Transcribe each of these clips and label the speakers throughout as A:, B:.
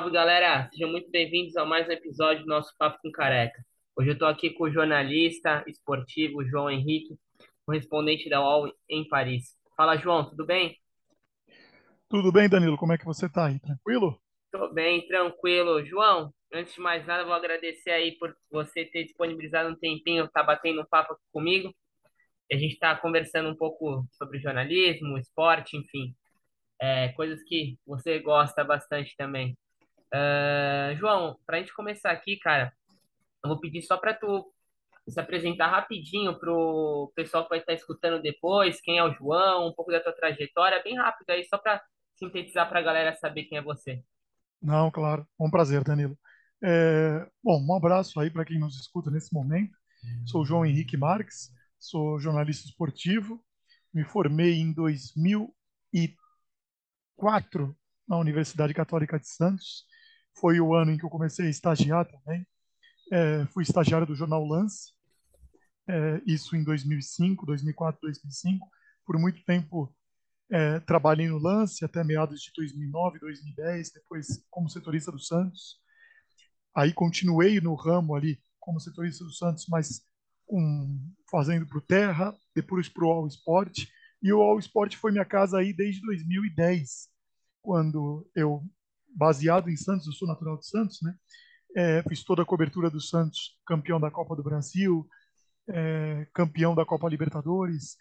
A: Salve, galera! Sejam muito bem-vindos a mais um episódio do nosso Papo com Careca. Hoje eu estou aqui com o jornalista esportivo João Henrique, correspondente da UOL em Paris. Fala, João, tudo bem?
B: Tudo bem, Danilo? Como é que você tá aí? Tranquilo?
A: Tô bem, tranquilo. João, antes de mais nada, vou agradecer aí por você ter disponibilizado um tempinho, tá batendo um papo comigo. A gente está conversando um pouco sobre jornalismo, esporte, enfim, é, coisas que você gosta bastante também. Ah, João, para a gente começar aqui, cara, eu vou pedir só para tu se apresentar rapidinho pro pessoal que vai estar escutando depois, quem é o João, um pouco da tua trajetória, bem rápido aí, só para sintetizar para a galera saber quem é você.
B: Não, claro. É um prazer, Danilo. É, bom, um abraço aí para quem nos escuta nesse momento. Sou João Henrique Marques, sou jornalista esportivo. Me formei em 2004 na Universidade Católica de Santos. Foi o ano em que eu comecei a estagiar também. É, fui estagiário do jornal Lance, é, isso em 2005, 2004, 2005. Por muito tempo é, trabalhei no Lance até meados de 2009, 2010, depois como setorista do Santos. Aí continuei no ramo ali como setorista do Santos, mas um, fazendo para o Terra, depois para o All Sport. E o All Sport foi minha casa aí desde 2010, quando eu, baseado em Santos, eu sou natural de Santos, né? É, fiz toda a cobertura do Santos, campeão da Copa do Brasil, é, campeão da Copa Libertadores.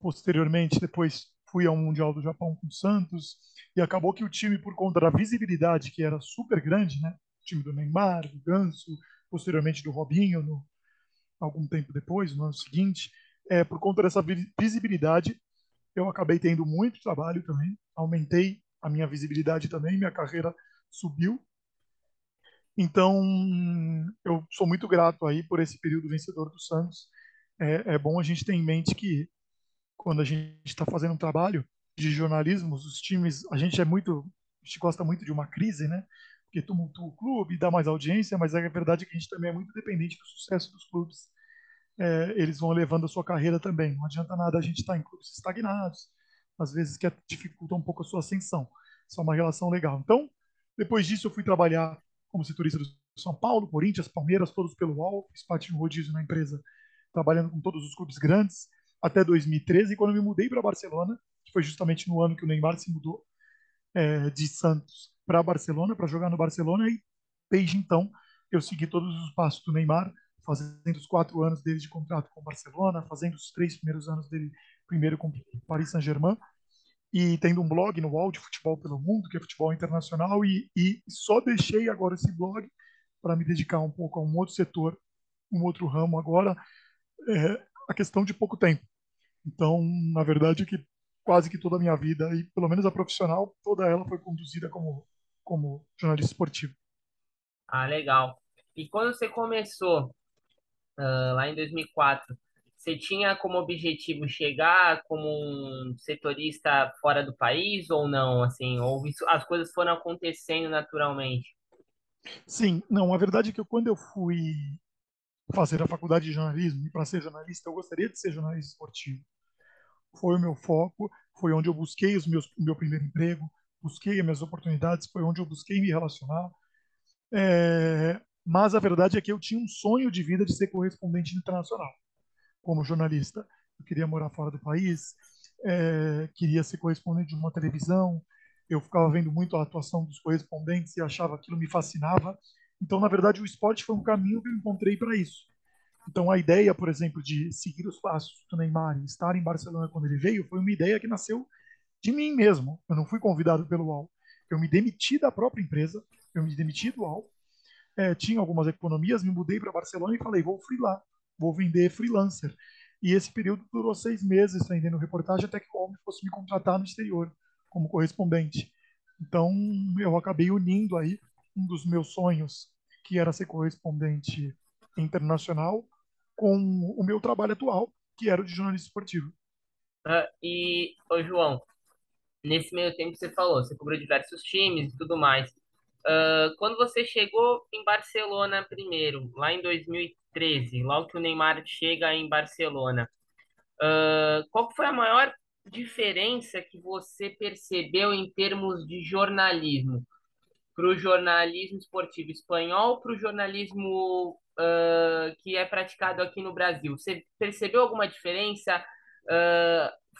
B: Posteriormente, depois fui ao Mundial do Japão com o Santos. E acabou que o time, por conta da visibilidade que era super grande, né? O time do Neymar, do Ganso, posteriormente do Robinho, no, algum tempo depois, no ano seguinte, é, por conta dessa visibilidade, eu acabei tendo muito trabalho também, aumentei a minha visibilidade também, minha carreira subiu. Então, eu sou muito grato aí por esse período vencedor do Santos. É, é bom a gente ter em mente que quando a gente está fazendo um trabalho de jornalismo, os times, a gente é muito, a gente gosta muito de uma crise, né? Porque tumultua o clube, dá mais audiência, mas é verdade que a gente também é muito dependente do sucesso dos clubes. É, eles vão levando a sua carreira também. Não adianta nada a gente estar tá em clubes estagnados, às vezes que dificulta um pouco a sua ascensão. Isso é uma relação legal. Então, depois disso, eu fui trabalhar como setorista do São Paulo, Corinthians, Palmeiras, todos pelo UOL, fiz parte de um rodízio na empresa, trabalhando com todos os clubes grandes, até 2013, quando eu me mudei para Barcelona, que foi justamente no ano que o Neymar se mudou é, de Santos para Barcelona, para jogar no Barcelona, e desde então eu segui todos os passos do Neymar, fazendo os quatro anos dele de contrato com o Barcelona, fazendo os três primeiros anos dele primeiro com Paris Saint-Germain, e tendo um blog no UOL de futebol pelo mundo, que é futebol internacional, e, e só deixei agora esse blog para me dedicar um pouco a um outro setor, um outro ramo agora, é, a questão de pouco tempo. Então, na verdade, que quase que toda a minha vida, e pelo menos a profissional, toda ela foi conduzida como, como jornalista esportivo.
A: Ah, legal. E quando você começou, uh, lá em 2004, você tinha como objetivo chegar como um setorista fora do país ou não? Assim, ou isso, as coisas foram acontecendo naturalmente?
B: Sim, não. A verdade é que eu, quando eu fui fazer a faculdade de jornalismo e para ser jornalista, eu gostaria de ser jornalista esportivo. Foi o meu foco, foi onde eu busquei os meus, o meu primeiro emprego, busquei as minhas oportunidades, foi onde eu busquei me relacionar. É, mas a verdade é que eu tinha um sonho de vida de ser correspondente internacional como jornalista. Eu queria morar fora do país, é, queria ser correspondente de uma televisão. Eu ficava vendo muito a atuação dos correspondentes e achava aquilo me fascinava. Então, na verdade, o esporte foi um caminho que eu encontrei para isso. Então, a ideia, por exemplo, de seguir os passos do Neymar e estar em Barcelona quando ele veio, foi uma ideia que nasceu de mim mesmo. Eu não fui convidado pelo UOL. Eu me demiti da própria empresa, eu me demiti do UOL, é, tinha algumas economias, me mudei para Barcelona e falei, vou free lá vou vender freelancer. E esse período durou seis meses vendendo reportagem até que o homem fosse me contratar no exterior como correspondente. Então eu acabei unindo aí um dos meus sonhos, que era ser correspondente internacional, com o meu trabalho atual, que era o de jornalista esportivo.
A: Ah, e, ô João, nesse meio tempo que você falou, você cobriu diversos times e tudo mais. Uh, quando você chegou em Barcelona primeiro, lá em 2013, logo que o Neymar chega em Barcelona, uh, qual foi a maior diferença que você percebeu em termos de jornalismo? para o jornalismo esportivo espanhol, para o jornalismo uh, que é praticado aqui no Brasil? Você percebeu alguma diferença?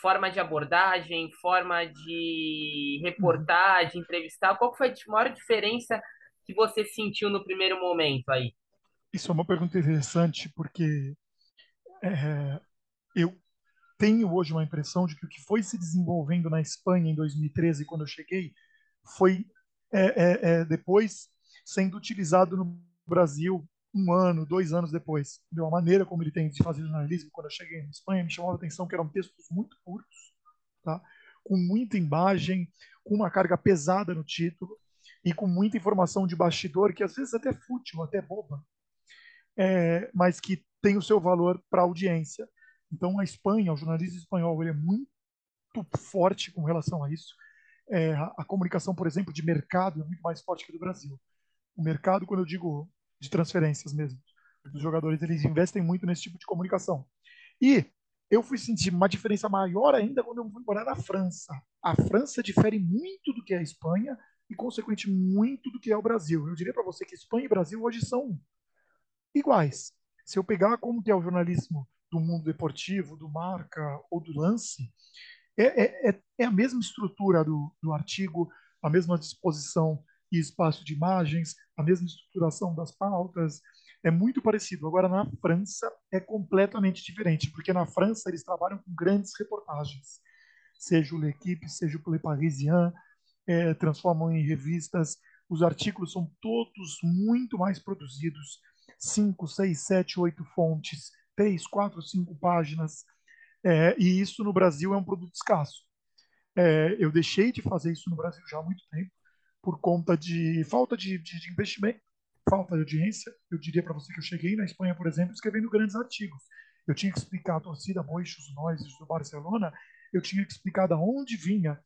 A: Forma de abordagem, forma de reportagem, entrevistar? Qual foi a maior diferença que você sentiu no primeiro momento aí?
B: Isso é uma pergunta interessante, porque é, eu tenho hoje uma impressão de que o que foi se desenvolvendo na Espanha em 2013, quando eu cheguei, foi é, é, é, depois sendo utilizado no Brasil um ano, dois anos depois. De uma maneira como ele tem de fazer jornalismo, quando eu cheguei na Espanha, me chamou a atenção que eram textos muito curtos, tá? com muita imagem, com uma carga pesada no título e com muita informação de bastidor, que às vezes até fútil, até boba, é, mas que tem o seu valor para a audiência. Então, a Espanha, o jornalismo espanhol, ele é muito forte com relação a isso. É, a, a, comunicação, por exemplo, de mercado é muito mais forte que do Brasil. O mercado, quando eu digo de transferências mesmo, os jogadores eles investem muito nesse tipo de comunicação. E eu fui sentir uma diferença maior ainda quando eu fui morar na França. A França difere muito do que é a Espanha e, consequentemente, muito do que é o Brasil. Eu diria para você que Espanha e Brasil hoje são iguais. Se eu pegar como que é o jornalismo do mundo deportivo, do marca ou do lance, é, é, é a mesma estrutura do, do artigo, a mesma disposição e espaço de imagens, a mesma estruturação das pautas, é muito parecido. Agora, na França, é completamente diferente, porque na França eles trabalham com grandes reportagens, seja o L'Equipe, seja o Le Parisien, é, transformam em revistas. Os artigos são todos muito mais produzidos, cinco, seis, sete, oito fontes, três, quatro, cinco páginas. É, e isso no Brasil é um produto escasso. É, eu deixei de fazer isso no Brasil já há muito tempo, por conta de falta de, de, de investimento, falta de audiência. Eu diria para você que eu cheguei na Espanha, por exemplo, escrevendo grandes artigos. Eu tinha que explicar a torcida Moixos Nós do Barcelona, eu tinha que explicar de onde vinha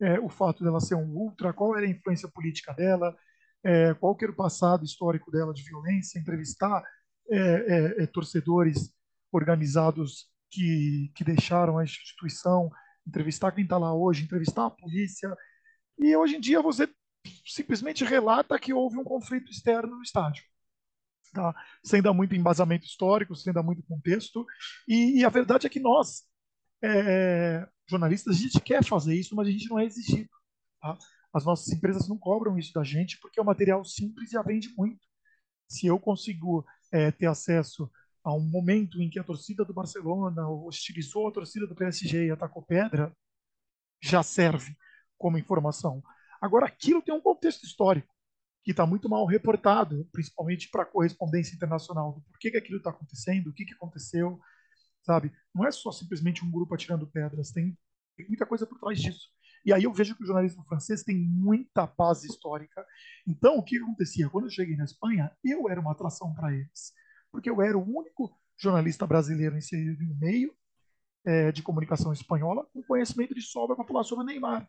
B: é, o fato dela ser um ultra, qual era a influência política dela, é, qual era o passado histórico dela de violência, entrevistar é, é, é, torcedores organizados que, que deixaram a instituição, entrevistar quem está lá hoje, entrevistar a polícia. E hoje em dia você simplesmente relata que houve um conflito externo no estádio. Tá? Sem dar muito embasamento histórico, sem dar muito contexto. E, e a verdade é que nós, é, jornalistas, a gente quer fazer isso, mas a gente não é exigido. Tá? As nossas empresas não cobram isso da gente porque é um material simples e já vende muito. Se eu consigo é, ter acesso a um momento em que a torcida do Barcelona hostilizou a torcida do PSG e atacou pedra, já serve como informação. Agora, aquilo tem um contexto histórico que está muito mal reportado, principalmente para a correspondência internacional, do porquê que aquilo está acontecendo, o que, que aconteceu, sabe? Não é só simplesmente um grupo atirando pedras, tem, tem muita coisa por trás disso. E aí eu vejo que o jornalismo francês tem muita base histórica. Então, o que acontecia? Quando eu cheguei na Espanha, eu era uma atração para eles, porque eu era o único jornalista brasileiro inserido em meio é, de comunicação espanhola com conhecimento de sobra para falar sobre Neymar.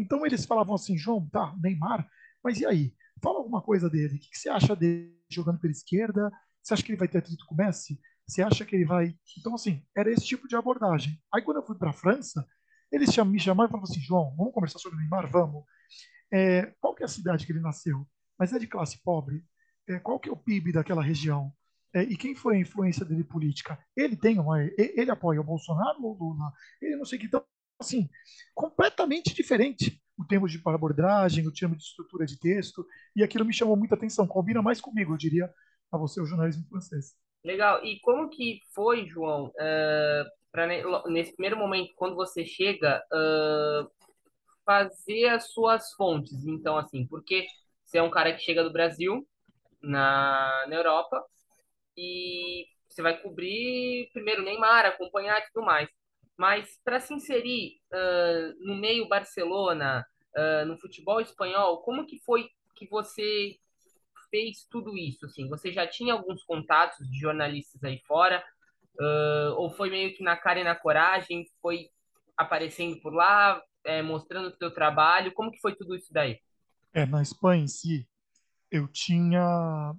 B: Então eles falavam assim, João, tá, Neymar, mas e aí? Fala alguma coisa dele. O que, que você acha dele jogando pela esquerda? Você acha que ele vai ter atrito com o Messi? Você acha que ele vai. Então, assim, era esse tipo de abordagem. Aí, quando eu fui para a França, eles me chamaram e falaram assim: João, vamos conversar sobre o Neymar? Vamos. É, qual que é a cidade que ele nasceu? Mas é de classe pobre? É, qual que é o PIB daquela região? É, e quem foi a influência dele política? Ele tem uma, ele apoia o Bolsonaro ou Lula? Ele não sei que. Então, assim, completamente diferente o termo de abordagem, o termo de estrutura de texto, e aquilo me chamou muita atenção. Combina mais comigo, eu diria, a você, o jornalismo francês.
A: Legal. E como que foi, João, uh, pra, nesse primeiro momento, quando você chega, uh, fazer as suas fontes? Então, assim, porque você é um cara que chega do Brasil, na, na Europa, e você vai cobrir primeiro Neymar, acompanhar e tudo mais. Mas para se inserir uh, no meio Barcelona, uh, no futebol espanhol, como que foi que você fez tudo isso? Assim, você já tinha alguns contatos de jornalistas aí fora? Uh, ou foi meio que na cara e na coragem? Foi aparecendo por lá, é, mostrando o seu trabalho? Como que foi tudo isso daí?
B: É, na Espanha em si, eu tinha,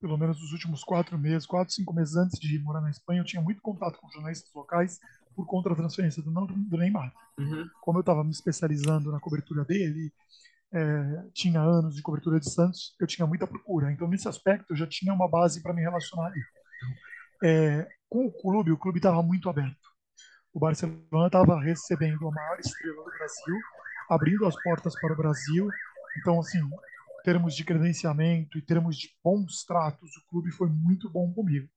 B: pelo menos nos últimos quatro meses, quatro, cinco meses antes de morar na Espanha, eu tinha muito contato com jornalistas locais por conta da transferência do, do Neymar. Uhum. Como eu estava me especializando na cobertura dele, é, tinha anos de cobertura de Santos, eu tinha muita procura. Então, nesse aspecto, eu já tinha uma base para me relacionar ali. É, com o clube, o clube estava muito aberto. O Barcelona estava recebendo a maior estrela do Brasil, abrindo as portas para o Brasil. Então, assim, em termos de credenciamento e termos de bons tratos, o clube foi muito bom comigo.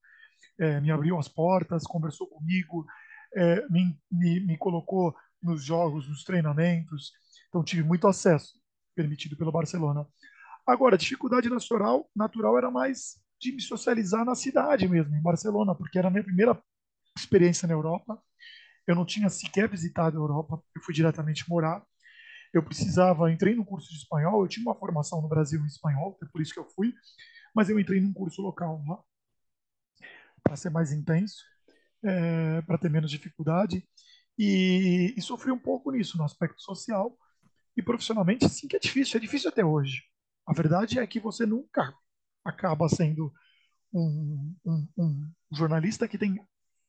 B: É, me abriu as portas, conversou comigo, é, me, me, me colocou nos jogos, nos treinamentos. Então, tive muito acesso permitido pelo Barcelona. Agora, a dificuldade natural, natural era mais de me socializar na cidade mesmo, em Barcelona, porque era a minha primeira experiência na Europa. Eu não tinha sequer visitado a Europa, eu fui diretamente morar. Eu precisava, entrei no curso de espanhol, eu tinha uma formação no Brasil em espanhol, é por isso que eu fui, mas eu entrei num curso local lá, para ser mais intenso, é, para ter menos dificuldade, e, e sofri um pouco nisso, no aspecto social, e profissionalmente, sim que é difícil, é difícil até hoje. A verdade é que você nunca acaba sendo um, um, um jornalista que tem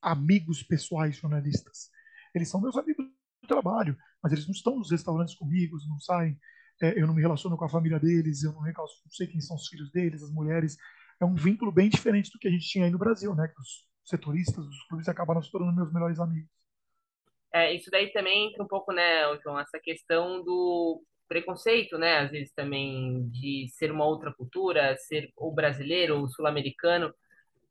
B: amigos pessoais jornalistas. Eles são meus amigos do trabalho, mas eles não estão nos restaurantes comigo, não saem. É, eu não me relaciono com a família deles, eu não, não sei quem são os filhos deles, as mulheres. É um vínculo bem diferente do que a gente tinha aí no Brasil, né? Que os setoristas, os clubes acabaram se tornando meus melhores amigos.
A: É, isso daí também entra um pouco, né, João, essa questão do preconceito, né, às vezes também de ser uma outra cultura, ser ou brasileiro ou sul-americano.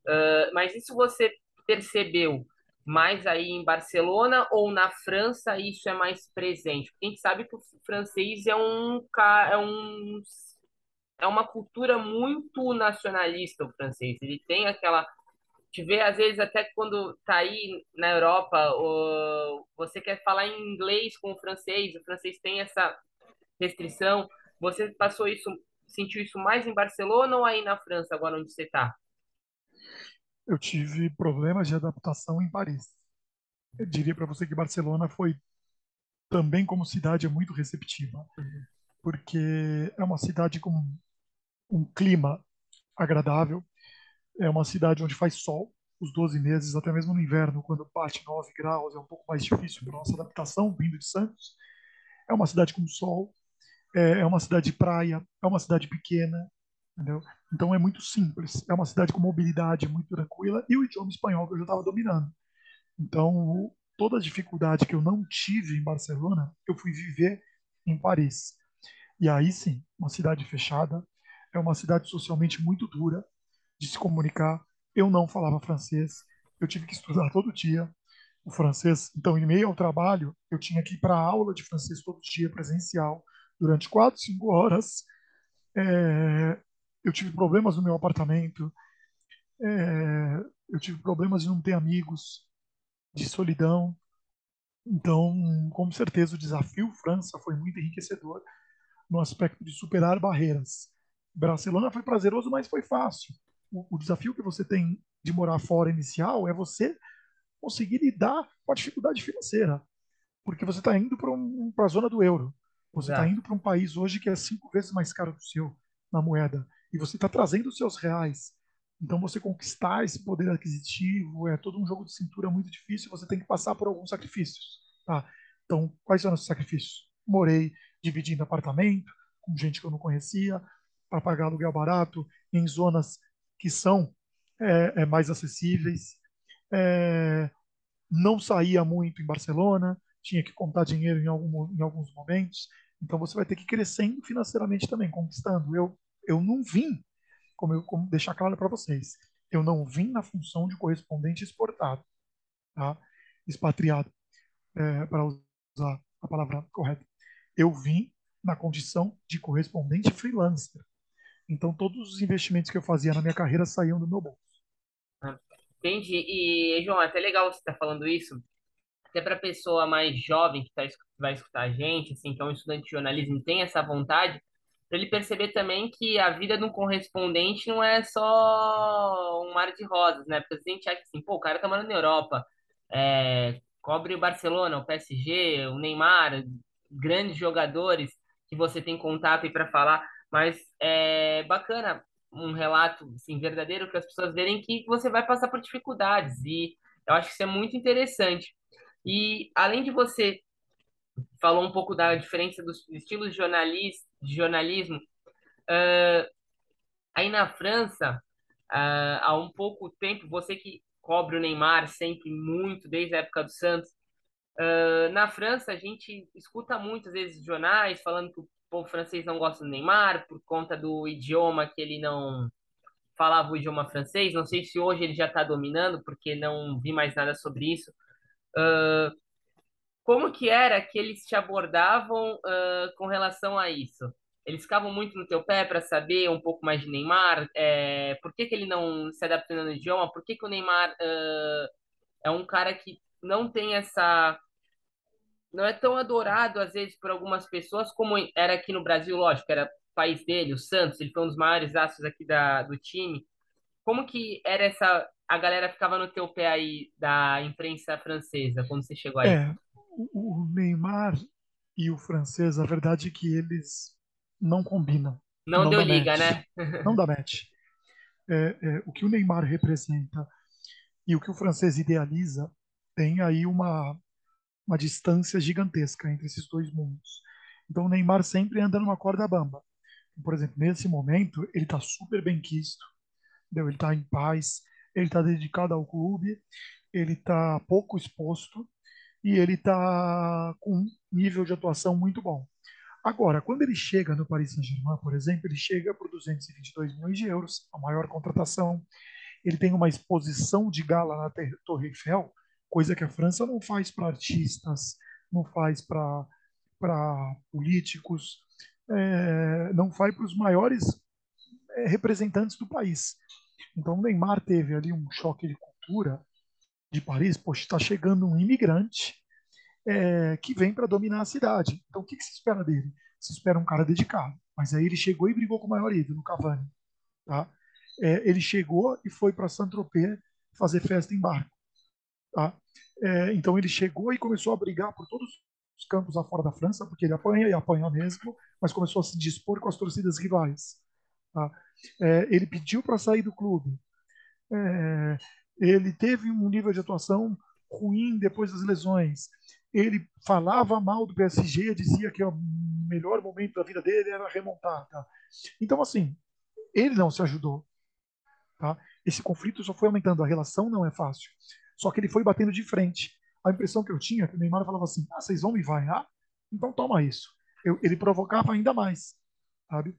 A: Uh, mas isso você percebeu mais aí em Barcelona ou na França isso é mais presente? Porque a gente sabe que o francês é um é um é uma cultura muito nacionalista o francês. Ele tem aquela te vê às vezes até quando tá aí na Europa, ou você quer falar em inglês com o francês, o francês tem essa restrição. Você passou isso, sentiu isso mais em Barcelona ou aí na França, agora onde você está?
B: Eu tive problemas de adaptação em Paris. Eu diria para você que Barcelona foi também como cidade é muito receptiva, porque é uma cidade com um clima agradável, é uma cidade onde faz sol os 12 meses, até mesmo no inverno, quando bate 9 graus, é um pouco mais difícil para nossa adaptação, vindo de Santos. É uma cidade com sol, é, é uma cidade de praia, é uma cidade pequena, entendeu? Então é muito simples, é uma cidade com mobilidade muito tranquila e o idioma espanhol que eu já estava dominando. Então, toda a dificuldade que eu não tive em Barcelona, eu fui viver em Paris. E aí sim, uma cidade fechada, é uma cidade socialmente muito dura de se comunicar. Eu não falava francês, eu tive que estudar todo dia o francês. Então, em meio ao trabalho, eu tinha que ir para aula de francês todo dia, presencial durante quatro, cinco horas. É, eu tive problemas no meu apartamento. É, eu tive problemas de não ter amigos, de solidão. Então, com certeza, o desafio França foi muito enriquecedor no aspecto de superar barreiras. Barcelona foi prazeroso, mas foi fácil. O, o desafio que você tem de morar fora inicial é você conseguir lidar com a dificuldade financeira, porque você está indo para um, a zona do euro. Você está indo para um país hoje que é cinco vezes mais caro que o seu na moeda. E você está trazendo os seus reais. Então, você conquistar esse poder aquisitivo é todo um jogo de cintura muito difícil. Você tem que passar por alguns sacrifícios. Tá? Então, quais são esses sacrifícios? Morei dividindo apartamento com gente que eu não conhecia, para pagar aluguel barato, em zonas que são é, é, mais acessíveis. É, não saía muito em Barcelona, tinha que contar dinheiro em, algum, em alguns momentos. Então você vai ter que ir crescendo financeiramente também, conquistando. Eu, eu não vim, como eu como deixar claro para vocês, eu não vim na função de correspondente exportado, tá? expatriado, é, para usar a palavra correta. Eu vim na condição de correspondente freelancer. Então todos os investimentos que eu fazia na minha carreira saíam do meu bolso.
A: Entendi. E, João, é até legal você estar tá falando isso, até para a pessoa mais jovem que tá, vai escutar a gente, assim, que é um estudante de jornalismo, tem essa vontade, para ele perceber também que a vida de um correspondente não é só um mar de rosas, né? Porque a gente acha assim, pô, o cara tá morando na Europa, é, cobre o Barcelona, o PSG, o Neymar, grandes jogadores que você tem contato aí para falar, mas é bacana um relato assim, verdadeiro que as pessoas verem que você vai passar por dificuldades e eu acho que isso é muito interessante. E além de você falou um pouco da diferença dos estilos de jornalis, de jornalismo. Uh, aí na França, uh, há um pouco tempo, você que cobre o Neymar sempre muito, desde a época do Santos, uh, na França a gente escuta muitas vezes jornais falando que o povo francês não gosta do Neymar por conta do idioma que ele não falava o idioma francês. Não sei se hoje ele já está dominando, porque não vi mais nada sobre isso. Uh, como que era que eles te abordavam uh, com relação a isso? Eles ficavam muito no teu pé para saber um pouco mais de Neymar? É, por que, que ele não se adapta no idioma? Por que, que o Neymar uh, é um cara que não tem essa. Não é tão adorado, às vezes, por algumas pessoas, como era aqui no Brasil, lógico, era o país dele, o Santos, ele foi um dos maiores astros aqui da, do time. Como que era essa. A galera ficava no teu pé aí da imprensa francesa quando você chegou aí?
B: É, o Neymar e o francês, a verdade é que eles não combinam.
A: Não, não deu liga, match.
B: né? não dá match. É, é, o que o Neymar representa e o que o francês idealiza tem aí uma, uma distância gigantesca entre esses dois mundos. Então o Neymar sempre anda numa corda bamba. Por exemplo, nesse momento, ele está super bem quisto, entendeu? ele está em paz, ele está dedicado ao clube, ele está pouco exposto, e ele está com um nível de atuação muito bom. Agora, quando ele chega no Paris Saint-Germain, por exemplo, ele chega por 222 milhões de euros, a maior contratação. Ele tem uma exposição de gala na Torre Eiffel, coisa que a França não faz para artistas, não faz para políticos, é, não faz para os maiores é, representantes do país. Então, o Neymar teve ali um choque de cultura de Paris, poxa, está chegando um imigrante é, que vem para dominar a cidade. Então, o que, que, se espera dele? Se espera um cara dedicado. Mas aí ele chegou e brigou com o maior ídolo, Cavani. Tá? É, ele chegou e foi para Saint-Tropez fazer festa em barco. Tá? É, então, ele chegou e começou a brigar por todos os campos fora da França, porque ele apanha e apanha mesmo, mas começou a se dispor com as torcidas rivais. Tá? É, ele pediu para sair do clube. É, ele teve um nível de atuação ruim depois das lesões. Ele falava mal do PSG, dizia que o melhor momento da vida dele era remontar. Tá? Então, assim, ele não se ajudou. Tá? Esse conflito só foi aumentando. A relação não é fácil. Só que ele foi batendo de frente. A impressão que eu tinha é que o Neymar falava assim: ah, vocês vão me vaiar? Então toma isso. Eu, ele provocava ainda mais. Sabe?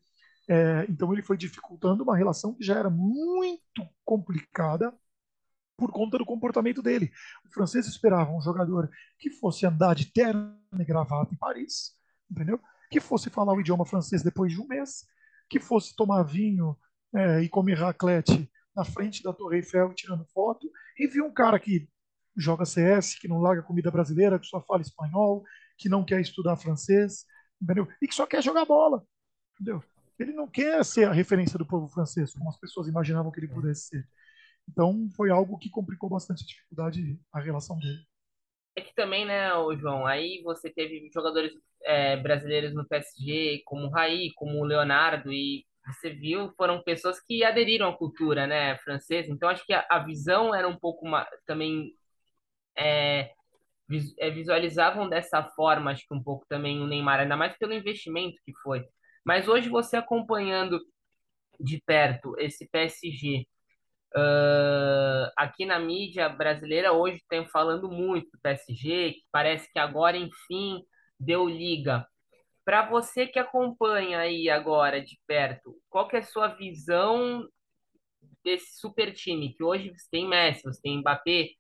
B: É, então ele foi dificultando uma relação que já era muito complicada por conta do comportamento dele. O francês esperava um jogador que fosse andar de terno e gravata em Paris, entendeu? Que fosse falar o idioma francês depois de um mês, que fosse tomar vinho é, e comer raclette na frente da Torre Eiffel tirando foto, e viu um cara que joga CS, que não larga comida brasileira, que só fala espanhol, que não quer estudar francês, entendeu? E que só quer jogar bola, entendeu? Ele não quer ser a referência do povo francês, como as pessoas imaginavam que ele pudesse ser. Então foi algo que complicou bastante a dificuldade a relação dele.
A: É que também, né, João, aí você teve jogadores é, brasileiros no PSG, como o Raí, como o Leonardo, e você viu, foram pessoas que aderiram à cultura, né, francesa. Então acho que a, a visão era um pouco uma, também é, é, visualizavam dessa forma, acho que um pouco também o Neymar, ainda mais pelo investimento que foi. Mas hoje você acompanhando de perto esse PSG, Uh, aqui na mídia brasileira hoje tem falando muito do PSG, que parece que agora, enfim, deu liga. Para você que acompanha aí agora de perto, qual que é a sua visão desse super time? Que hoje você tem Messi, você tem Mbappé.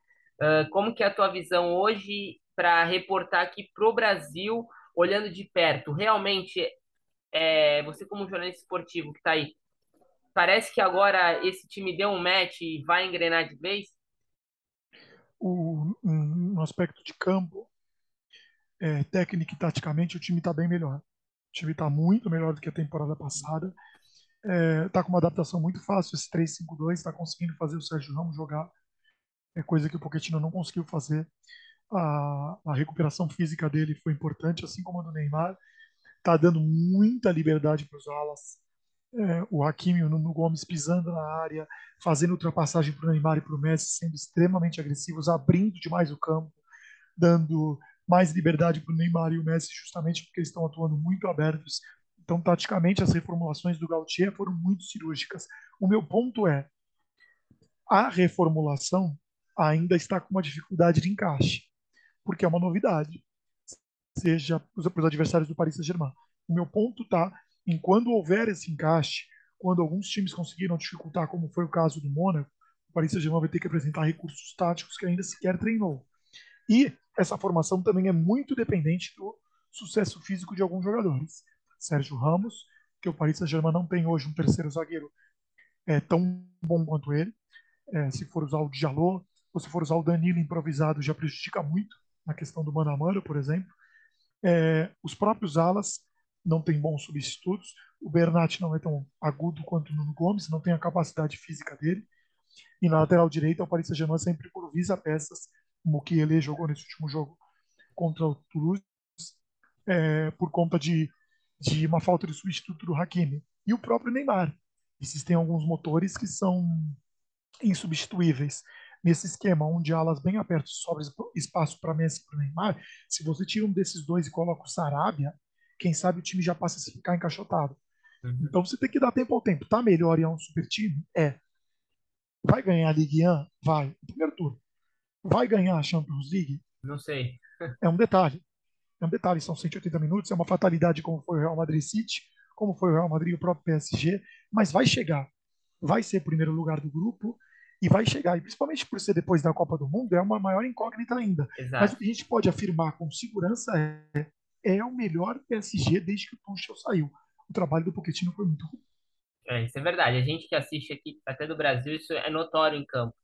A: Uh, como que é a tua visão hoje para reportar aqui para o Brasil, olhando de perto? Realmente, é, você como jornalista esportivo que está aí, Parece que agora esse time deu um match e vai engrenar de vez?
B: O, no aspecto de campo, é, técnica e taticamente, o time está bem melhor. O time está muito melhor do que a temporada passada. Está é, tá com uma adaptação muito fácil. Esse 3-5-2 está conseguindo fazer o Sérgio Ramos jogar. É coisa que o Pochettino não conseguiu fazer. A, a recuperação física dele foi importante, assim como a do Neymar. Está dando muita liberdade para os alas é, o Hakimi e o Nuno Gomes pisando na área, fazendo ultrapassagem para o Neymar e para o Messi, sendo extremamente agressivos, abrindo demais o campo, dando mais liberdade para o Neymar e o Messi, justamente porque eles estão atuando muito abertos. Então, taticamente, as reformulações do Gautier foram muito cirúrgicas. O meu ponto é, a reformulação ainda está com uma dificuldade de encaixe, porque é uma novidade, seja para os adversários do Paris Saint-Germain. O meu ponto está em quando houver esse encaixe, quando alguns times conseguiram dificultar, como foi o caso do Mônaco, o Paris Saint-Germain vai ter que apresentar recursos táticos que ainda sequer treinou. E essa formação também é muito dependente do sucesso físico de alguns jogadores. Sérgio Ramos, que o Paris Saint-Germain não tem hoje um terceiro zagueiro é, tão bom quanto ele. É, se for usar o Diallo, ou se for usar o Danilo improvisado, já prejudica muito na questão do mano por exemplo. É, os próprios alas não têm bons substitutos. O Bernat não é tão agudo quanto o Nuno Gomes, não tem a capacidade física dele. E na lateral direita, o Paris Saint-Germain sempre improvisa peças como que ele jogou nesse último jogo contra o Toulouse, é, por conta de, de uma falta de substituto do Hakimi. E o próprio Neymar. Existem alguns motores que são insubstituíveis. Nesse esquema, onde alas bem abertas sobra espaço para Messi e para Neymar, se você tira um desses dois e coloca o Sarabia, quem sabe o time já passa a ficar encaixotado. Uhum. Então você tem que dar tempo ao tempo. Tá melhor e é um super time? É. Vai ganhar a Ligue 1? Vai. primeiro turno vai ganhar a Champions League?
A: Não sei.
B: é um detalhe. É um detalhe, são 180 minutos, é uma fatalidade como foi o Real Madrid City, como foi o Real Madrid e o próprio PSG, mas vai chegar. Vai ser primeiro lugar do grupo e vai chegar. E principalmente por ser depois da Copa do Mundo, é uma maior incógnita ainda. Exato. Mas o que a gente pode afirmar com segurança é é o melhor PSG desde que o Tuchel saiu. O trabalho do Pochettino foi muito ruim.
A: É, isso é verdade. A gente que assiste aqui, até do Brasil, isso é notório em campo.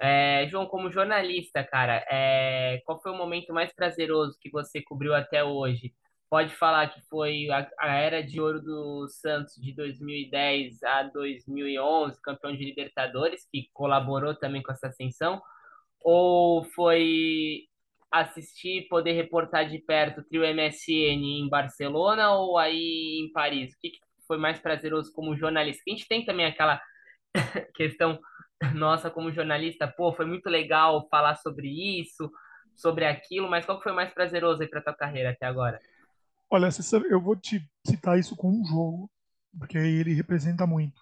A: É, João, como jornalista, cara, é, qual foi o momento mais prazeroso que você cobriu até hoje? Pode falar que foi a, a era de ouro do Santos de 2010 a 2011, campeão de Libertadores, que colaborou também com essa ascensão? Ou foi assistir, poder reportar de perto o trio MSN em Barcelona ou aí em Paris? O que, que foi mais prazeroso como jornalista? A gente tem também aquela questão nossa como jornalista, pô, foi muito legal falar sobre isso, sobre aquilo, mas qual foi mais prazeroso aí para tua carreira até agora?
B: Olha, eu vou te citar isso com um jogo, porque ele representa muito.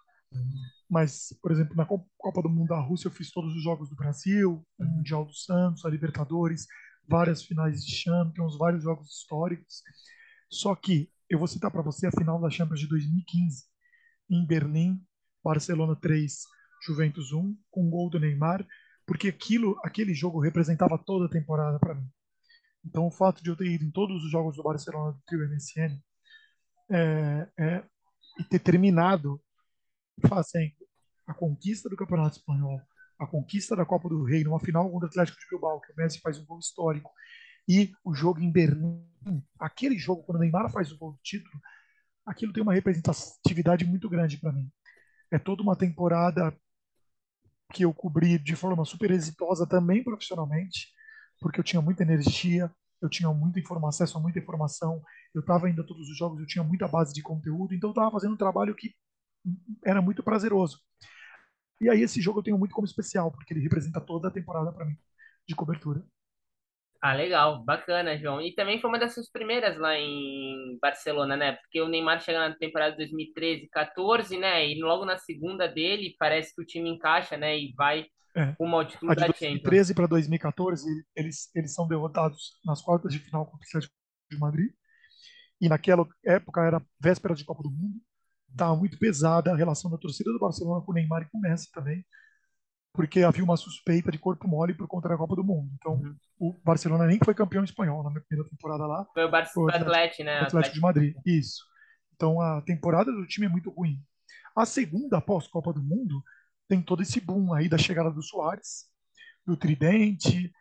B: Mas, por exemplo, na Copa do Mundo da Rússia eu fiz todos os jogos do Brasil, o uhum. Mundial do Santos, a Libertadores, várias finais de Champions, vários jogos históricos. Só que eu vou citar para você a final da Champions de 2015, em Berlim, Barcelona 3, Juventus 1, com um gol do Neymar, porque aquilo, aquele jogo representava toda a temporada para mim. Então, o fato de eu ter ido em todos os jogos do Barcelona do trio MSN é, é, e ter terminado fazendo a conquista do Campeonato Espanhol, a conquista da Copa do Rei, numa final contra o Atlético de Bilbao, que o Messi faz um gol histórico, e o jogo em Berlim, aquele jogo, quando o Neymar faz o gol do título, aquilo tem uma representatividade muito grande para mim. É toda uma temporada que eu cobri de forma super exitosa também profissionalmente, porque eu tinha muita energia, eu tinha muita informação, acesso a muita informação, eu estava indo a todos os jogos, eu tinha muita base de conteúdo, então eu estava fazendo um trabalho que era muito prazeroso. E aí esse jogo eu tenho muito como especial, porque ele representa toda a temporada para mim de cobertura.
A: Ah, legal, bacana, João. E também foi uma das suas primeiras lá em Barcelona, né? Porque o Neymar chega na temporada 2013, 14, né? E logo na segunda dele, parece que o time encaixa, né? E vai é. altitude
B: da Champions. De 2013 para 2014, eles, eles são derrotados nas quartas de final contra o Atlético de Madrid. E naquela época era véspera de Copa do Mundo. Estava muito pesada a relação da torcida do Barcelona com o Neymar e com o Messi também porque havia uma suspeita de corpo mole por conta da Copa do Mundo. Então, uhum. o Barcelona nem foi campeão espanhol na minha primeira temporada lá.
A: Foi o, Bar foi o Atlético, né?
B: Atlético, Atlético de Madrid, isso. Então, a temporada do time é muito ruim. A segunda, após Copa do Mundo, tem todo esse boom aí da chegada do Soares, do Tridente,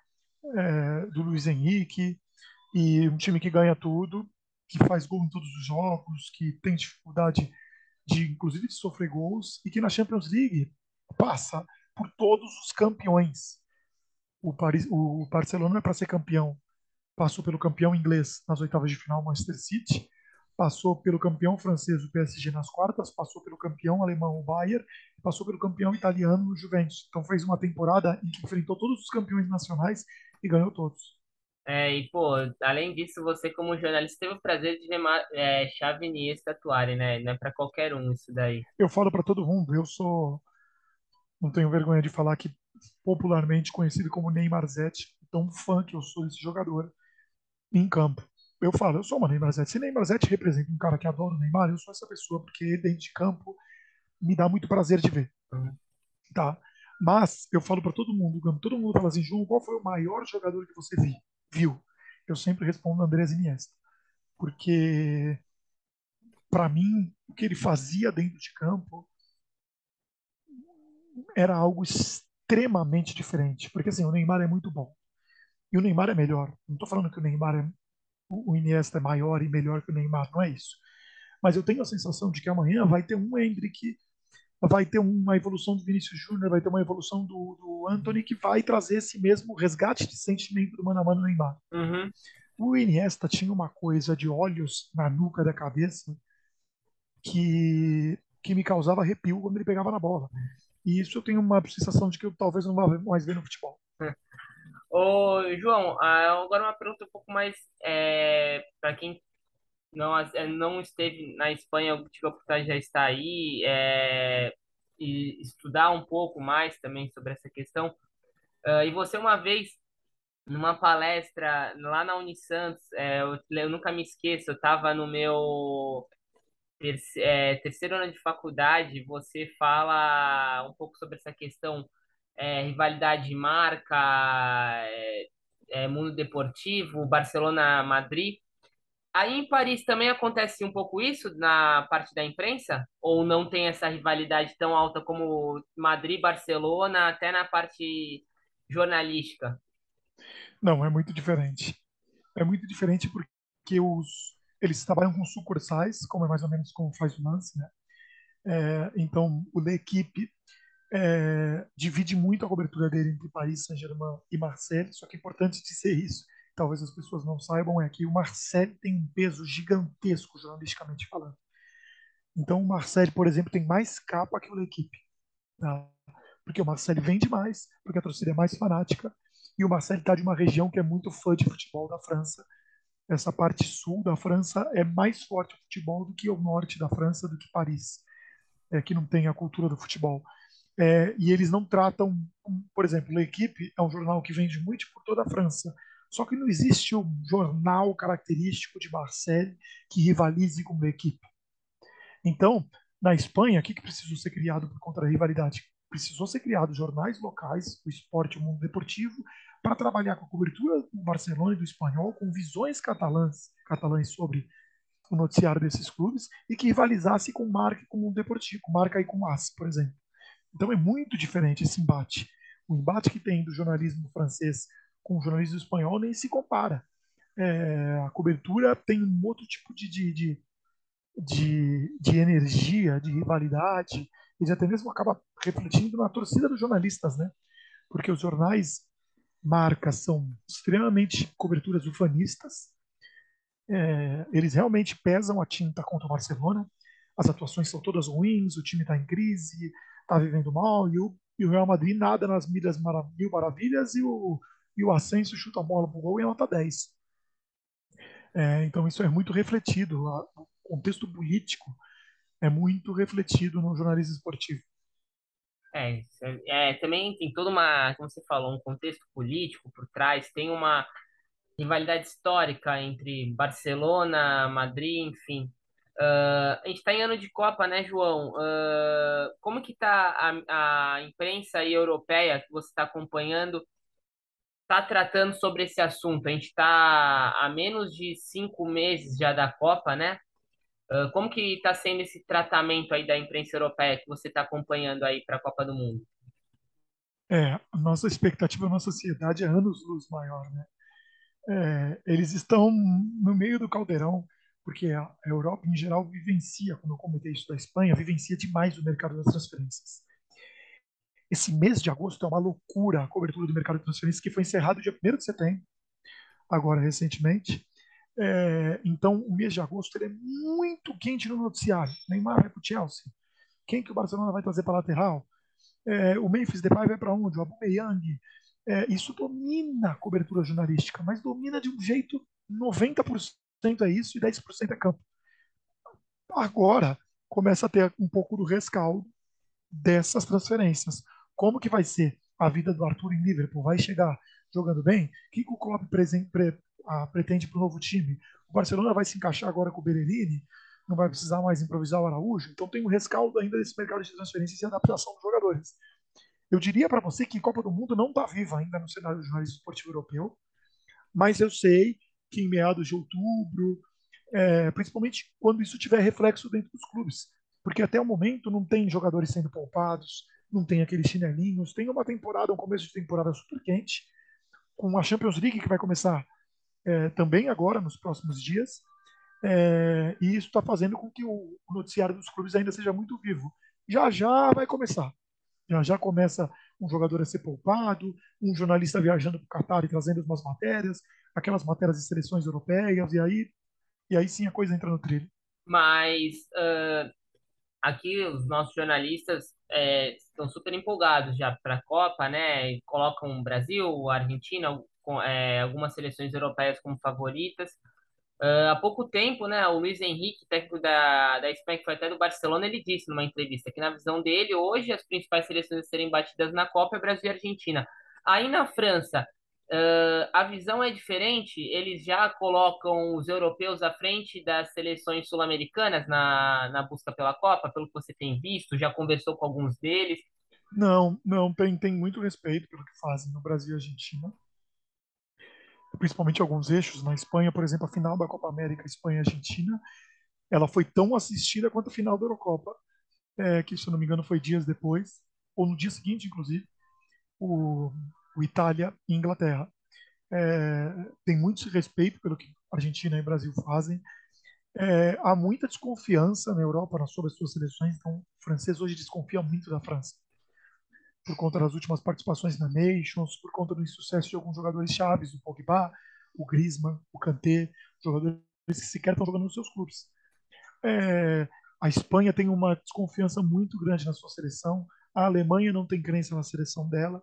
B: é, do Luiz Henrique, e um time que ganha tudo, que faz gol em todos os jogos, que tem dificuldade de, inclusive, de sofrer gols, e que na Champions League passa por todos os campeões. O, Paris, o Barcelona é para ser campeão. Passou pelo campeão inglês nas oitavas de final, Manchester City. Passou pelo campeão francês, o PSG, nas quartas. Passou pelo campeão alemão, o Bayern. Passou pelo campeão italiano, o Juventus. Então fez uma temporada em que enfrentou todos os campeões nacionais e ganhou todos.
A: É, e, pô, além disso, você como jornalista teve o prazer de Ma- é, Xavi e né? Não é pra qualquer um isso daí.
B: Eu falo para todo mundo, eu sou, não tenho vergonha de falar que popularmente conhecido como Neymarzete, tão fã que eu sou desse jogador em campo. Eu falo, eu sou uma Neymarzete. Se Neymarzete representa um cara que adora o Neymar, eu sou essa pessoa, porque dentro de campo me dá muito prazer de ver, tá? Mas eu falo para todo mundo, todo mundo fala assim, João, qual foi o maior jogador que você vi- viu? Eu sempre respondo Andrés Iniesta, porque para mim o que ele fazia dentro de campo era algo extremamente diferente, porque assim, o Neymar é muito bom e o Neymar é melhor. Não estou falando que o Neymar é o Iniesta é maior e melhor que o Neymar, não é isso. Mas eu tenho a sensação de que amanhã vai ter um Hendrick, vai ter uma evolução do Vinícius Júnior, vai ter uma evolução do, do Anthony que vai trazer esse mesmo resgate de sentimento do mano a mano Neymar.
A: Uhum.
B: O Iniesta tinha uma coisa de olhos na nuca da cabeça que, que me causava arrepio quando ele pegava na bola. E isso eu tenho uma sensação de que eu talvez não vá mais ver no futebol.
A: Ô, João, ah, agora uma pergunta um pouco mais é, para quem não, é, não esteve na Espanha, eu tive a oportunidade de já estar aí é, e estudar um pouco mais também sobre essa questão. Ah, e você, uma vez, numa palestra lá na Unisantos, é, eu, eu nunca me esqueço, eu estava no meu terce- é, terceiro ano de faculdade, você fala um pouco sobre essa questão, é, rivalidade de marca, é, é, mundo deportivo, Barcelona-Madrid. Aí em Paris também acontece um pouco isso na parte da imprensa? Ou não tem essa rivalidade tão alta como Madrid-Barcelona, até na parte jornalística?
B: Não, é muito diferente. É muito diferente porque os, eles trabalham com sucursais, como é mais ou menos como faz o Lance, né? É, então, o L'Equipe é, divide muito a cobertura dele entre Paris Saint-Germain e Marseille, só que é importante dizer isso, talvez as pessoas não saibam, é que o Marseille tem um peso gigantesco jornalisticamente falando. Então, o Marseille, por exemplo, tem mais capa que o L'Equipe, tá? porque o Marseille vende mais, porque a torcida é mais fanática, e o Marseille está de uma região que é muito fã de futebol da França. Essa parte sul da França é mais forte o futebol do que o norte da França, do que Paris, é, que não tem a cultura do futebol. É, e eles não tratam, por exemplo, L'Equipe é um jornal que vende muito por toda a França. Só que não existe um jornal característico de Marseille que rivalize com L'Equipe. Então, na Espanha, o que, que precisou ser criado por conta da rivalidade? Precisou ser criado jornais locais, o esporte o mundo deportivo, para trabalhar com a cobertura do Barcelona e do espanhol, com visões catalãs, catalãs sobre o noticiário desses clubes, e que rivalizasse com marca e com o mundo deportivo, com marca e com AS, por exemplo. Então é muito diferente esse embate. O embate que tem do jornalismo francês com o jornalismo espanhol nem se compara. É, a cobertura tem um outro tipo de, de, de, de, de energia, de rivalidade, e até mesmo acaba refletindo na torcida dos jornalistas, né? Porque os jornais marcas são extremamente coberturas ufanistas, é, eles realmente pesam a tinta contra o Barcelona, as atuações são todas ruins, o time está em crise, está vivendo mal, e o, e o, Real Madrid nada nas milhas marav mil maravilhas, e o, e o Ascenso chuta a bola pro gol e nota 10. É, então isso é muito refletido, a, o contexto político é muito refletido no jornalismo esportivo.
A: É, é, também tem toda uma, como você falou, um contexto político por trás, tem uma rivalidade histórica entre Barcelona, Madrid, enfim. Uh, a gente está em ano de Copa, né, João? Uh, como que está a, a imprensa europeia que você está acompanhando, está tratando sobre esse assunto? A gente está a menos de cinco meses já da Copa, né? Como que está sendo esse tratamento aí da imprensa europeia que você está acompanhando aí para a Copa do Mundo?
B: É, a nossa expectativa na sociedade é anos-luz maior, né? É, eles estão no meio do caldeirão, porque a Europa em geral vivencia, como eu comentei isso da Espanha, vivencia demais o mercado das transferências. Esse mês de agosto é uma loucura a cobertura do mercado de transferências, que foi encerrado dia 1 de setembro, agora recentemente. É, então, o mês de agosto ele é muito quente no noticiário. Neymar vai para o Chelsea. Quem que o Barcelona vai trazer para lateral? É, o Memphis Depay vai para onde? O Aubameyang. é, isso domina a cobertura jornalística, mas domina de um jeito 90% é isso e 10% é campo. Agora começa a ter um pouco do rescaldo dessas transferências. Como que vai ser a vida do Arthur em Liverpool? Vai chegar jogando bem? O que, o Klopp a, pretende para o novo time? O Barcelona vai se encaixar agora com o Berellini? Não vai precisar mais improvisar o Araújo? Então tem um rescaldo ainda desse mercado de transferências e adaptação dos jogadores. Eu diria para você que Copa do Mundo não está viva ainda no cenário do jornalismo esportivo europeu, mas eu sei que em meados de outubro, é, principalmente quando isso tiver reflexo dentro dos clubes, porque até o momento não tem jogadores sendo poupados, não tem aqueles chinelinhos, tem uma temporada, um começo de temporada super quente, com a Champions League que vai começar é, também agora, nos próximos dias, é, e isso está fazendo com que o noticiário dos clubes ainda seja muito vivo. Já já vai começar. Já já começa um jogador a ser poupado, um jornalista viajando para o Catar e trazendo umas matérias, aquelas matérias de seleções europeias, e aí, e aí sim a coisa entra no trilho.
A: Mas uh, aqui os nossos jornalistas é, estão super empolgados já para a Copa, né? Colocam o Brasil, a Argentina, é, algumas seleções europeias como favoritas. Uh, há pouco tempo, né, o Luiz Henrique, técnico da, da Espanha, que foi até do Barcelona, ele disse numa entrevista que, na visão dele, hoje as principais seleções a serem batidas na Copa é Brasil e Argentina. Aí na França, uh, a visão é diferente, eles já colocam os europeus à frente das seleções sul-americanas na, na busca pela Copa, pelo que você tem visto, já conversou com alguns deles?
B: Não, não, tem, tem muito respeito pelo que fazem no Brasil e Argentina principalmente alguns eixos. Na Espanha, por exemplo, a final da Copa América Espanha-Argentina, ela foi tão assistida quanto a final da Eurocopa, é, que, se eu não me engano, foi dias depois, ou no dia seguinte, inclusive, o, o Itália e Inglaterra. É, tem muito respeito pelo que Argentina e Brasil fazem. É, há muita desconfiança na Europa sobre as suas seleções, então o francês hoje desconfia muito da França por conta das últimas participações na Nations, por conta do insucesso de alguns jogadores chaves, o Pogba, o Griezmann, o Kanté, jogadores que sequer estão jogando nos seus clubes. É, a Espanha tem uma desconfiança muito grande na sua seleção, a Alemanha não tem crença na seleção dela,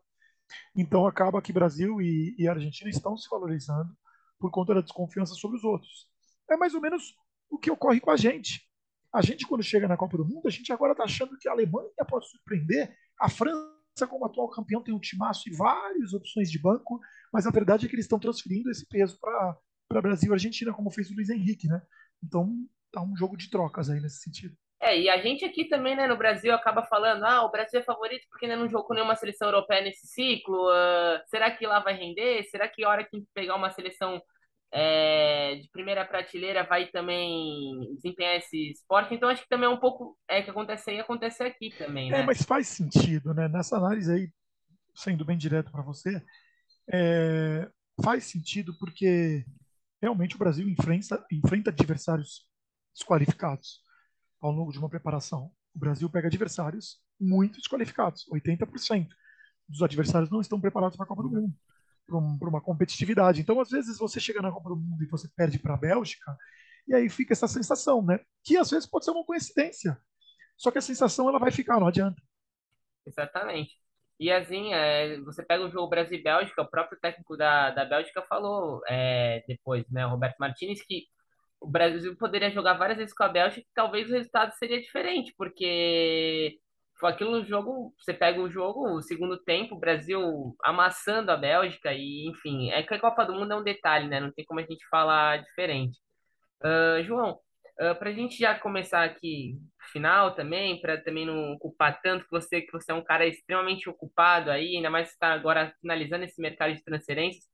B: então acaba que Brasil e, e Argentina estão se valorizando por conta da desconfiança sobre os outros. É mais ou menos o que ocorre com a gente. A gente, quando chega na Copa do Mundo, a gente agora está achando que a Alemanha pode surpreender, a França como atual campeão, tem um timaço e várias opções de banco, mas a verdade é que eles estão transferindo esse peso para Brasil e Argentina, como fez o Luiz Henrique, né? Então tá um jogo de trocas aí nesse sentido.
A: É, e a gente aqui também, né, no Brasil, acaba falando, ah, o Brasil é favorito porque ainda não jogou nenhuma seleção europeia nesse ciclo, uh, será que lá vai render? Será que a hora que pegar uma seleção é, de primeira prateleira vai também desempenhar esse esporte. Então, acho que também é um pouco é que acontece aí, acontece aqui também, é, né?
B: É, mas faz sentido, né? Nessa análise aí, sendo bem direto para você, é, faz sentido porque realmente o Brasil enfrenta, enfrenta adversários desqualificados ao longo de uma preparação. O Brasil pega adversários muito desqualificados, 80% dos adversários não estão preparados para a Copa do Mundo para um, uma competitividade. Então, às vezes, você chega na Copa do Mundo e você perde para a Bélgica, e aí fica essa sensação, né? Que às vezes pode ser uma coincidência. Só que a sensação ela vai ficar, não adianta.
A: Exatamente. E assim, é, você pega o jogo Brasil e Bélgica, o próprio técnico da, da Bélgica falou é, depois, né, Roberto Martinez, que o Brasil poderia jogar várias vezes com a Bélgica e talvez o resultado seria diferente, porque aquilo no jogo, você pega o jogo, o segundo tempo, o Brasil amassando a Bélgica e, enfim, é que a Copa do Mundo é um detalhe, né? Não tem como a gente falar diferente. Uh, João, uh, para a gente já começar aqui final também, para também não ocupar tanto que você que você é um cara extremamente ocupado aí, ainda mais está agora finalizando esse mercado de transferências.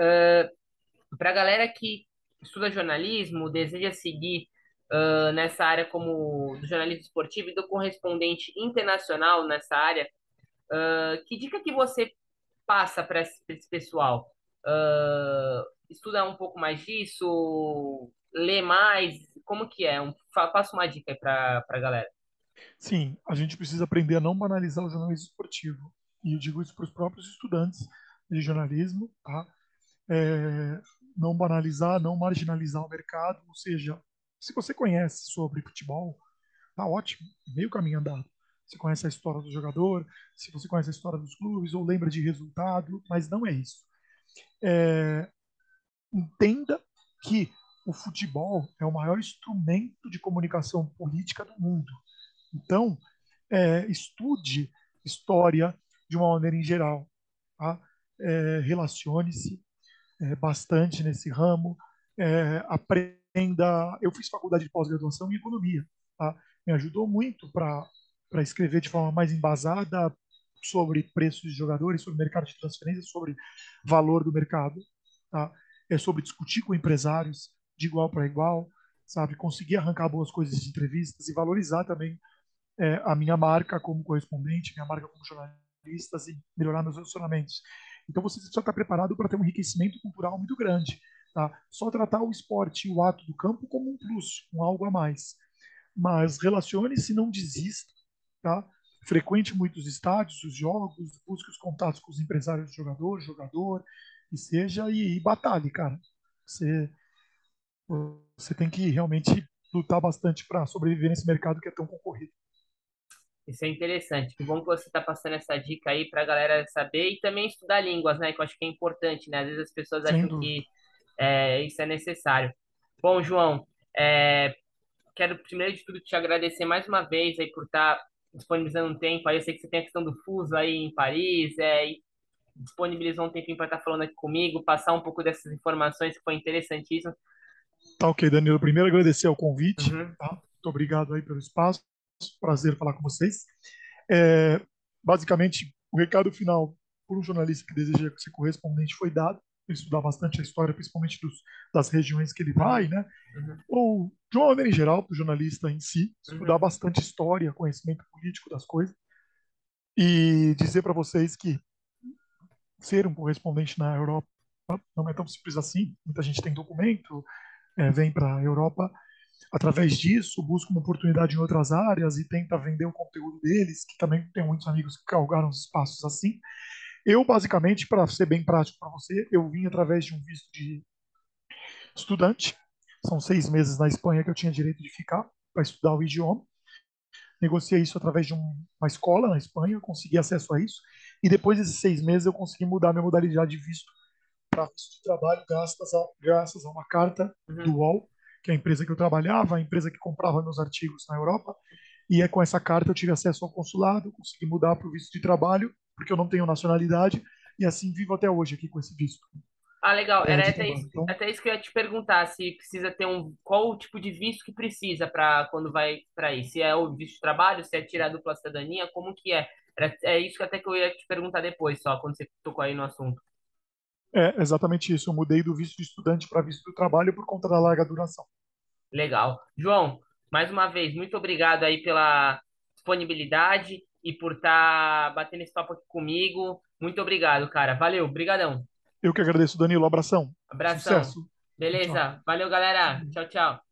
A: Uh, para a galera que estuda jornalismo, deseja seguir uh, nessa área como do jornalismo esportivo e do correspondente internacional nessa área, uh, que dica que você passa para esse, esse, pessoal? Uh, estudar um pouco mais disso, ler mais, como que é? Um, passa uma dica para a galera.
B: Sim, a gente precisa aprender a não banalizar o jornalismo esportivo. E eu digo isso para os próprios estudantes de jornalismo, tá? É, não banalizar, não marginalizar o mercado, ou seja, se você conhece sobre futebol, tá ótimo, meio caminho andado. você conhece a história do jogador, se você conhece a história dos clubes ou lembra de resultado, mas não é isso. É, entenda que o futebol é o maior instrumento de comunicação política do mundo. Então, é, estude história de uma maneira em geral. Tá? É, Relacione-se é, bastante nesse ramo, é, aprenda. Eu fiz faculdade de pós-graduação em economia, tá? me ajudou muito para escrever de forma mais embasada sobre preços de jogadores, sobre mercado de transferências, sobre valor do mercado, tá? é sobre discutir com empresários de igual para igual, sabe, conseguir arrancar boas coisas de entrevistas e valorizar também é, a minha marca como correspondente, minha marca como jornalista e melhorar meus relacionamentos. Então você precisa estar preparado para ter um enriquecimento cultural muito grande. Tá? Só tratar o esporte e o ato do campo como um plus, um algo a mais. Mas relacione-se, não desista. Tá? Frequente muitos estádios, os jogos, busque os contatos com os empresários do jogador, jogador, e seja, e, e batalhe, cara. Você, você tem que realmente lutar bastante para sobreviver nesse mercado que é tão concorrido.
A: Isso é interessante. Que bom que você está passando essa dica aí para a galera saber e também estudar línguas, né? Que eu acho que é importante, né? Às vezes as pessoas Sem acham dúvida. que é, isso é necessário. Bom, João, é, quero primeiro de tudo te agradecer mais uma vez aí por estar tá disponibilizando um tempo. Aí eu sei que você tem a questão do fuso aí em Paris, é, e disponibilizou um tempinho para estar tá falando aqui comigo, passar um pouco dessas informações que foi interessantíssimo.
B: Tá ok, Danilo. Primeiro agradecer o convite. Uhum. Tá? Muito obrigado aí pelo espaço. Prazer falar com vocês. É, basicamente, o recado final por um jornalista que deseja ser correspondente foi dado. Estudar bastante a história, principalmente dos, das regiões que ele vai, né? Uhum. Ou, de uma maneira em geral, para o jornalista em si, estudar uhum. bastante história, conhecimento político das coisas. E dizer para vocês que ser um correspondente na Europa não é tão simples assim. Muita gente tem documento, é, vem para a Europa através disso, busca uma oportunidade em outras áreas e tenta vender o conteúdo deles, que também tem muitos amigos que os espaços assim. Eu, basicamente, para ser bem prático para você, eu vim através de um visto de estudante. São seis meses na Espanha que eu tinha direito de ficar para estudar o idioma. Negociei isso através de um, uma escola na Espanha, consegui acesso a isso. E depois desses seis meses eu consegui mudar minha modalidade de visto para visto de trabalho, graças a, graças a uma carta uhum. do UOL, que é a empresa que eu trabalhava, a empresa que comprava meus artigos na Europa. E é com essa carta eu tive acesso ao consulado, consegui mudar para o visto de trabalho, porque eu não tenho nacionalidade, e assim vivo até hoje aqui com esse visto.
A: Ah, legal. Era até isso, então... até isso que eu ia te perguntar, se precisa ter um. Qual o tipo de visto que precisa para quando vai para aí? Se é o visto de trabalho, se é tirar a dupla cidadania, como que é? Era, é isso que até que eu ia te perguntar depois, só, quando você tocou aí no assunto.
B: É exatamente isso. Eu mudei do visto de estudante para visto do trabalho por conta da larga duração.
A: Legal. João, mais uma vez, muito obrigado aí pela disponibilidade e por estar tá batendo esse papo aqui comigo. Muito obrigado, cara. Valeu, brigadão.
B: Eu que agradeço, Danilo. Abração.
A: Abração. Sucesso. Beleza. Tchau. Valeu, galera. Tchau, tchau.